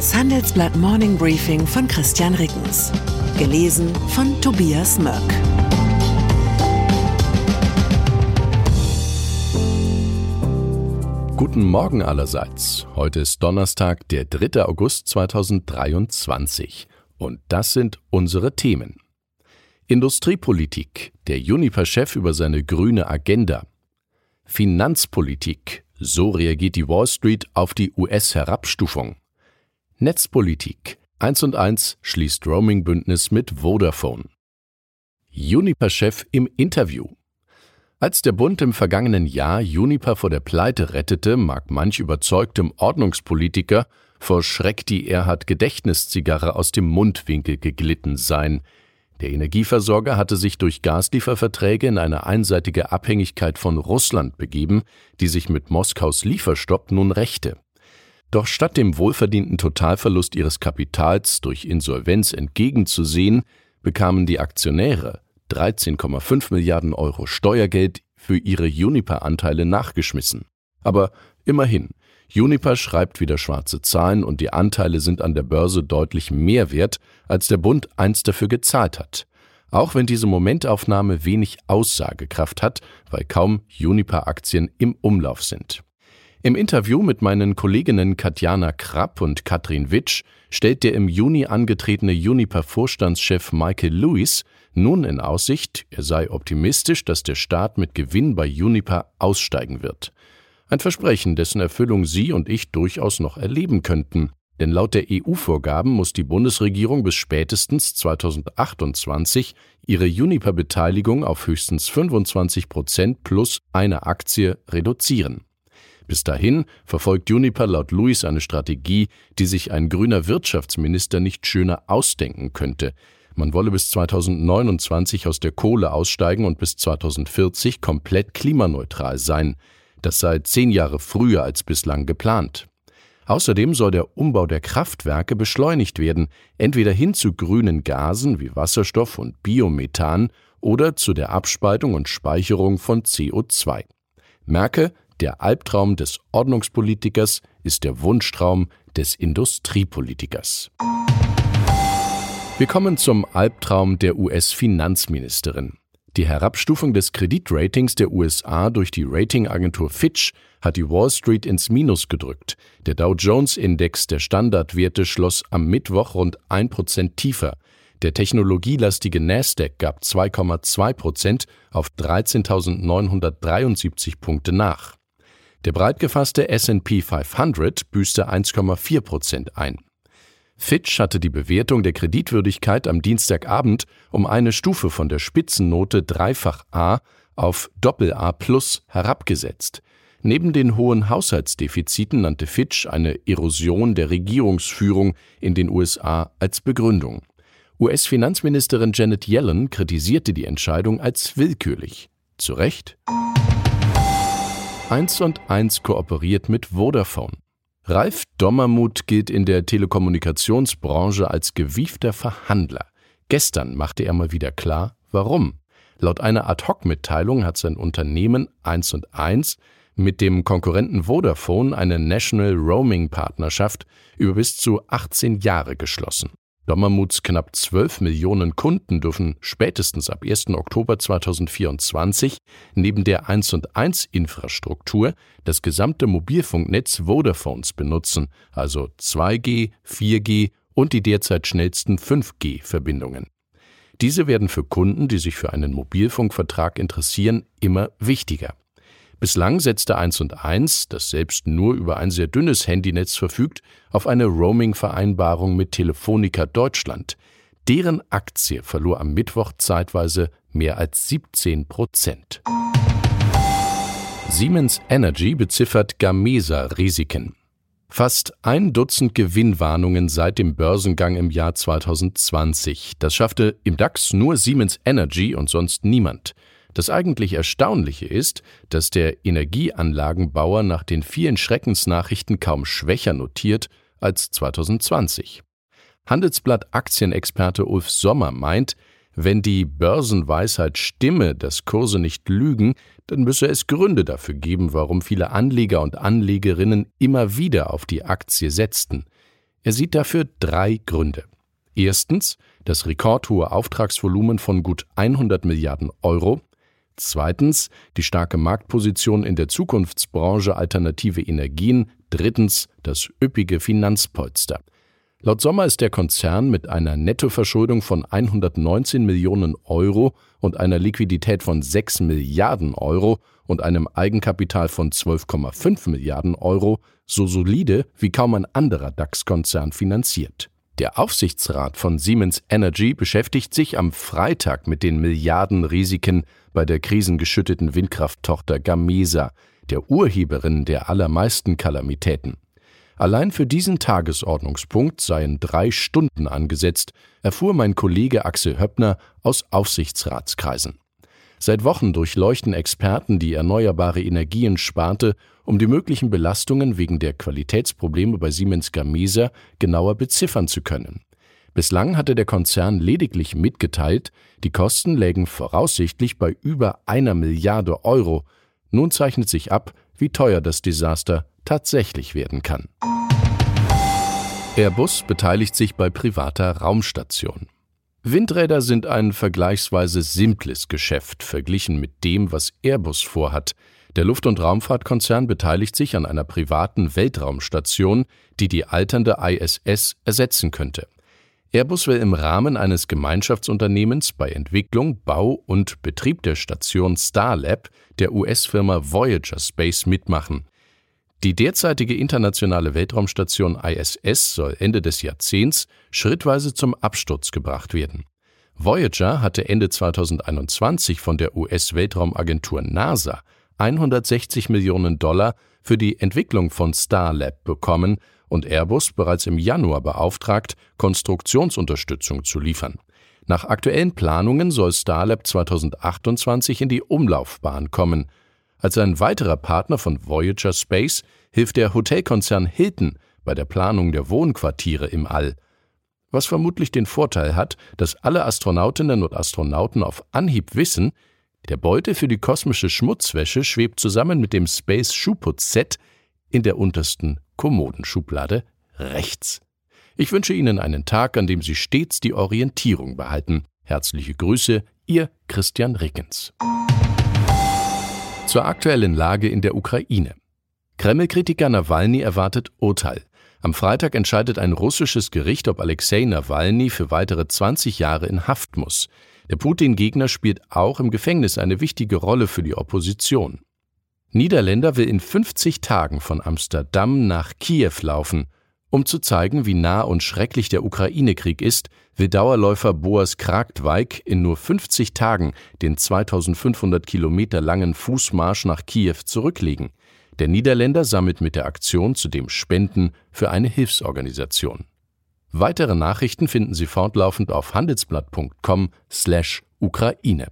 Das Handelsblatt Morning Briefing von Christian Rickens. Gelesen von Tobias Mörk. Guten Morgen allerseits. Heute ist Donnerstag, der 3. August 2023. Und das sind unsere Themen. Industriepolitik. Der Juniper-Chef über seine grüne Agenda. Finanzpolitik. So reagiert die Wall Street auf die US-Herabstufung. Netzpolitik. 1 und 1 schließt Roaming-Bündnis mit Vodafone. Juniper-Chef im Interview. Als der Bund im vergangenen Jahr Juniper vor der Pleite rettete, mag manch überzeugtem Ordnungspolitiker vor Schreck die Erhard Gedächtniszigarre aus dem Mundwinkel geglitten sein. Der Energieversorger hatte sich durch Gaslieferverträge in eine einseitige Abhängigkeit von Russland begeben, die sich mit Moskaus Lieferstopp nun rächte. Doch statt dem wohlverdienten Totalverlust ihres Kapitals durch Insolvenz entgegenzusehen, bekamen die Aktionäre 13,5 Milliarden Euro Steuergeld für ihre Juniper-Anteile nachgeschmissen. Aber immerhin, Juniper schreibt wieder schwarze Zahlen und die Anteile sind an der Börse deutlich mehr wert, als der Bund einst dafür gezahlt hat. Auch wenn diese Momentaufnahme wenig Aussagekraft hat, weil kaum Juniper-Aktien im Umlauf sind. Im Interview mit meinen Kolleginnen Katjana Krapp und Katrin Witsch stellt der im Juni angetretene Juniper-Vorstandschef Michael Lewis nun in Aussicht, er sei optimistisch, dass der Staat mit Gewinn bei Juniper aussteigen wird. Ein Versprechen, dessen Erfüllung Sie und ich durchaus noch erleben könnten. Denn laut der EU-Vorgaben muss die Bundesregierung bis spätestens 2028 ihre Juniper-Beteiligung auf höchstens 25 Prozent plus eine Aktie reduzieren. Bis dahin verfolgt Juniper laut Louis eine Strategie, die sich ein grüner Wirtschaftsminister nicht schöner ausdenken könnte. Man wolle bis 2029 aus der Kohle aussteigen und bis 2040 komplett klimaneutral sein. Das sei zehn Jahre früher als bislang geplant. Außerdem soll der Umbau der Kraftwerke beschleunigt werden, entweder hin zu grünen Gasen wie Wasserstoff und Biomethan oder zu der Abspaltung und Speicherung von CO2. Merke, der Albtraum des Ordnungspolitikers ist der Wunschtraum des Industriepolitikers. Wir kommen zum Albtraum der US-Finanzministerin. Die Herabstufung des Kreditratings der USA durch die Ratingagentur Fitch hat die Wall Street ins Minus gedrückt. Der Dow Jones-Index der Standardwerte schloss am Mittwoch rund 1% tiefer. Der technologielastige Nasdaq gab 2,2% auf 13.973 Punkte nach. Der breit gefasste S&P 500 büßte 1,4 Prozent ein. Fitch hatte die Bewertung der Kreditwürdigkeit am Dienstagabend um eine Stufe von der Spitzennote dreifach A auf Doppel-A plus herabgesetzt. Neben den hohen Haushaltsdefiziten nannte Fitch eine Erosion der Regierungsführung in den USA als Begründung. US-Finanzministerin Janet Yellen kritisierte die Entscheidung als willkürlich. Zu Recht? 1 und 1 kooperiert mit Vodafone. Ralf Dommermuth gilt in der Telekommunikationsbranche als gewiefter Verhandler. Gestern machte er mal wieder klar, warum. Laut einer Ad-Hoc-Mitteilung hat sein Unternehmen 1 und 1 mit dem Konkurrenten Vodafone eine National Roaming Partnerschaft über bis zu 18 Jahre geschlossen. Dommermuths knapp 12 Millionen Kunden dürfen spätestens ab 1. Oktober 2024 neben der 1 und 1 Infrastruktur das gesamte Mobilfunknetz Vodafones benutzen, also 2G, 4G und die derzeit schnellsten 5G-Verbindungen. Diese werden für Kunden, die sich für einen Mobilfunkvertrag interessieren, immer wichtiger. Bislang setzte 1 und 1, das selbst nur über ein sehr dünnes Handynetz verfügt, auf eine Roaming-Vereinbarung mit Telefonica Deutschland. Deren Aktie verlor am Mittwoch zeitweise mehr als 17 Prozent. Siemens Energy beziffert Gamesa-Risiken. Fast ein Dutzend Gewinnwarnungen seit dem Börsengang im Jahr 2020. Das schaffte im DAX nur Siemens Energy und sonst niemand. Das eigentlich Erstaunliche ist, dass der Energieanlagenbauer nach den vielen Schreckensnachrichten kaum schwächer notiert als 2020. Handelsblatt Aktienexperte Ulf Sommer meint, wenn die Börsenweisheit stimme, dass Kurse nicht lügen, dann müsse es Gründe dafür geben, warum viele Anleger und Anlegerinnen immer wieder auf die Aktie setzten. Er sieht dafür drei Gründe. Erstens das rekordhohe Auftragsvolumen von gut 100 Milliarden Euro. Zweitens die starke Marktposition in der Zukunftsbranche alternative Energien. Drittens das üppige Finanzpolster. Laut Sommer ist der Konzern mit einer Nettoverschuldung von 119 Millionen Euro und einer Liquidität von 6 Milliarden Euro und einem Eigenkapital von 12,5 Milliarden Euro so solide wie kaum ein anderer DAX-Konzern finanziert. Der Aufsichtsrat von Siemens Energy beschäftigt sich am Freitag mit den Milliardenrisiken bei der krisengeschütteten Windkrafttochter Gamesa, der Urheberin der allermeisten Kalamitäten. Allein für diesen Tagesordnungspunkt seien drei Stunden angesetzt, erfuhr mein Kollege Axel Höppner aus Aufsichtsratskreisen. Seit Wochen durchleuchten Experten die erneuerbare Energien-Sparte, um die möglichen Belastungen wegen der Qualitätsprobleme bei Siemens Gamesa genauer beziffern zu können. Bislang hatte der Konzern lediglich mitgeteilt, die Kosten lägen voraussichtlich bei über einer Milliarde Euro. Nun zeichnet sich ab, wie teuer das Desaster tatsächlich werden kann. Airbus beteiligt sich bei privater Raumstation. Windräder sind ein vergleichsweise simples Geschäft verglichen mit dem, was Airbus vorhat. Der Luft- und Raumfahrtkonzern beteiligt sich an einer privaten Weltraumstation, die die alternde ISS ersetzen könnte. Airbus will im Rahmen eines Gemeinschaftsunternehmens bei Entwicklung, Bau und Betrieb der Station Starlab der US-Firma Voyager Space mitmachen. Die derzeitige internationale Weltraumstation ISS soll Ende des Jahrzehnts schrittweise zum Absturz gebracht werden. Voyager hatte Ende 2021 von der US-Weltraumagentur NASA 160 Millionen Dollar für die Entwicklung von Starlab bekommen und Airbus bereits im Januar beauftragt, Konstruktionsunterstützung zu liefern. Nach aktuellen Planungen soll Starlab 2028 in die Umlaufbahn kommen, als ein weiterer Partner von Voyager Space hilft der Hotelkonzern Hilton bei der Planung der Wohnquartiere im All, was vermutlich den Vorteil hat, dass alle Astronautinnen und Astronauten auf Anhieb wissen, der Beutel für die kosmische Schmutzwäsche schwebt zusammen mit dem Space Schuhputz-Set in der untersten Kommodenschublade rechts. Ich wünsche Ihnen einen Tag, an dem Sie stets die Orientierung behalten. Herzliche Grüße, Ihr Christian Rickens. Zur aktuellen Lage in der Ukraine. Kreml-Kritiker Nawalny erwartet Urteil. Am Freitag entscheidet ein russisches Gericht, ob Alexei Nawalny für weitere 20 Jahre in Haft muss. Der Putin-Gegner spielt auch im Gefängnis eine wichtige Rolle für die Opposition. Niederländer will in 50 Tagen von Amsterdam nach Kiew laufen. Um zu zeigen, wie nah und schrecklich der Ukraine-Krieg ist, will Dauerläufer Boas Kraktweig in nur 50 Tagen den 2500 Kilometer langen Fußmarsch nach Kiew zurücklegen. Der Niederländer sammelt mit der Aktion zudem Spenden für eine Hilfsorganisation. Weitere Nachrichten finden Sie fortlaufend auf handelsblatt.com/Ukraine.